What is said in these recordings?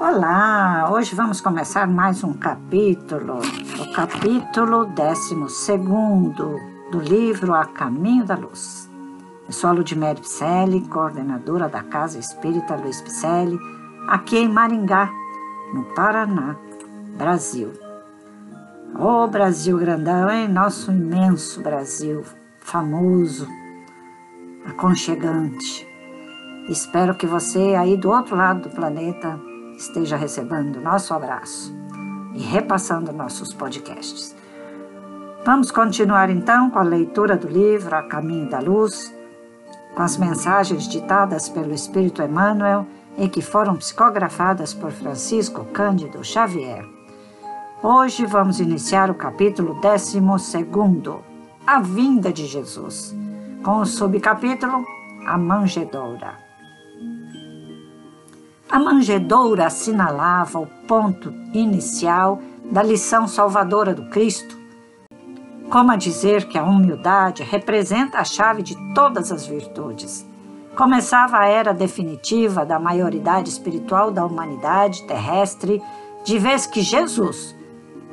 Olá, hoje vamos começar mais um capítulo, o capítulo 12 do livro A Caminho da Luz. Eu sou a Ludmere Picelli, coordenadora da Casa Espírita Luiz Picelli, aqui em Maringá, no Paraná, Brasil. Ô oh, Brasil grandão, hein? Nosso imenso Brasil, famoso, aconchegante. Espero que você aí do outro lado do planeta esteja recebendo nosso abraço e repassando nossos podcasts. Vamos continuar então com a leitura do livro A Caminho da Luz, com as mensagens ditadas pelo Espírito Emmanuel e que foram psicografadas por Francisco Cândido Xavier. Hoje vamos iniciar o capítulo 12, A Vinda de Jesus, com o subcapítulo A Manjedoura. A manjedoura assinalava o ponto inicial da lição salvadora do Cristo, como a dizer que a humildade representa a chave de todas as virtudes. Começava a era definitiva da maioridade espiritual da humanidade terrestre, de vez que Jesus,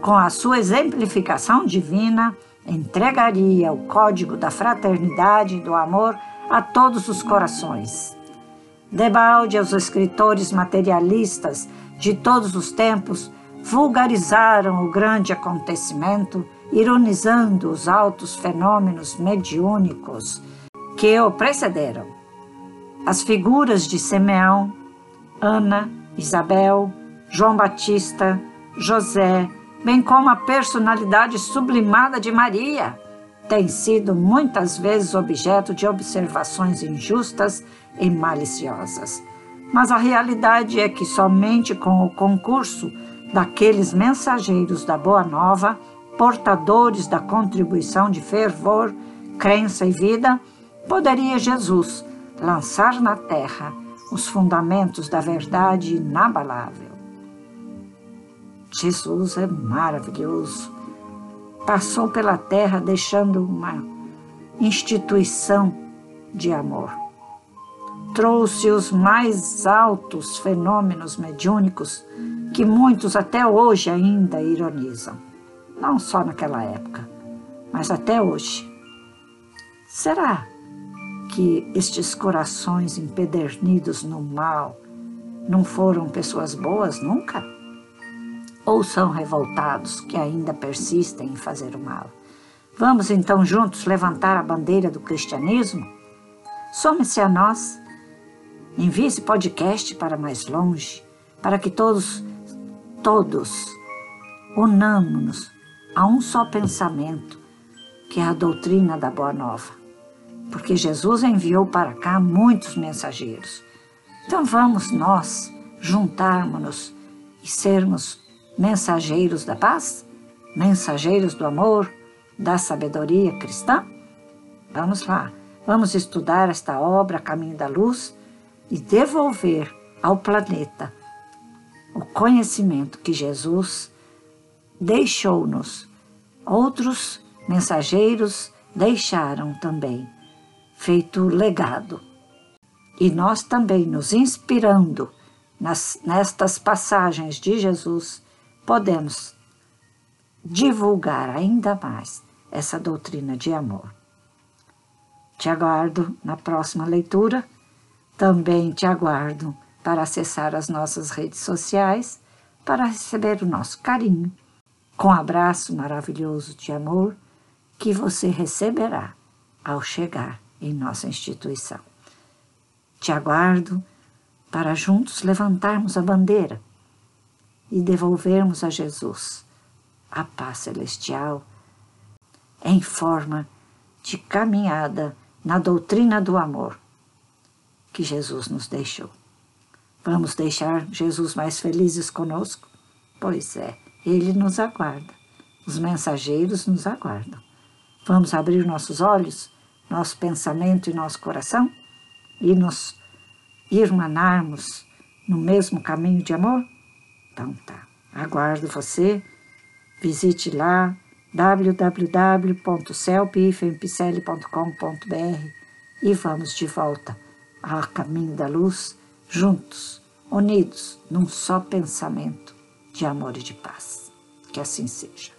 com a sua exemplificação divina, entregaria o código da fraternidade e do amor a todos os corações. Debalde os escritores materialistas de todos os tempos vulgarizaram o grande acontecimento, ironizando os altos fenômenos mediúnicos que o precederam. As figuras de Simeão, Ana, Isabel, João Batista, José, bem como a personalidade sublimada de Maria, têm sido muitas vezes objeto de observações injustas e maliciosas. Mas a realidade é que somente com o concurso daqueles mensageiros da Boa Nova, portadores da contribuição de fervor, crença e vida, poderia Jesus lançar na terra os fundamentos da verdade inabalável. Jesus é maravilhoso. Passou pela terra deixando uma instituição de amor trouxe os mais altos fenômenos mediúnicos que muitos até hoje ainda ironizam. Não só naquela época, mas até hoje. Será que estes corações empedernidos no mal não foram pessoas boas nunca? Ou são revoltados que ainda persistem em fazer o mal? Vamos então juntos levantar a bandeira do cristianismo? Some-se a nós Envie esse podcast para mais longe, para que todos, todos, unamos-nos a um só pensamento, que é a doutrina da Boa Nova. Porque Jesus enviou para cá muitos mensageiros. Então vamos nós juntarmos-nos e sermos mensageiros da paz, mensageiros do amor, da sabedoria cristã? Vamos lá, vamos estudar esta obra Caminho da Luz e devolver ao planeta o conhecimento que Jesus deixou-nos. Outros mensageiros deixaram também, feito legado. E nós também, nos inspirando nas, nestas passagens de Jesus, podemos divulgar ainda mais essa doutrina de amor. Te aguardo na próxima leitura também te aguardo para acessar as nossas redes sociais para receber o nosso carinho, com um abraço maravilhoso de amor que você receberá ao chegar em nossa instituição. Te aguardo para juntos levantarmos a bandeira e devolvermos a Jesus a paz celestial em forma de caminhada na doutrina do amor que Jesus nos deixou. Vamos deixar Jesus mais felizes conosco? Pois é, ele nos aguarda. Os mensageiros nos aguardam. Vamos abrir nossos olhos, nosso pensamento e nosso coração e nos irmanarmos no mesmo caminho de amor? Então tá. Aguardo você. Visite lá www.celpifempicele.com.br e vamos de volta a caminho da luz, juntos, unidos num só pensamento de amor e de paz. Que assim seja.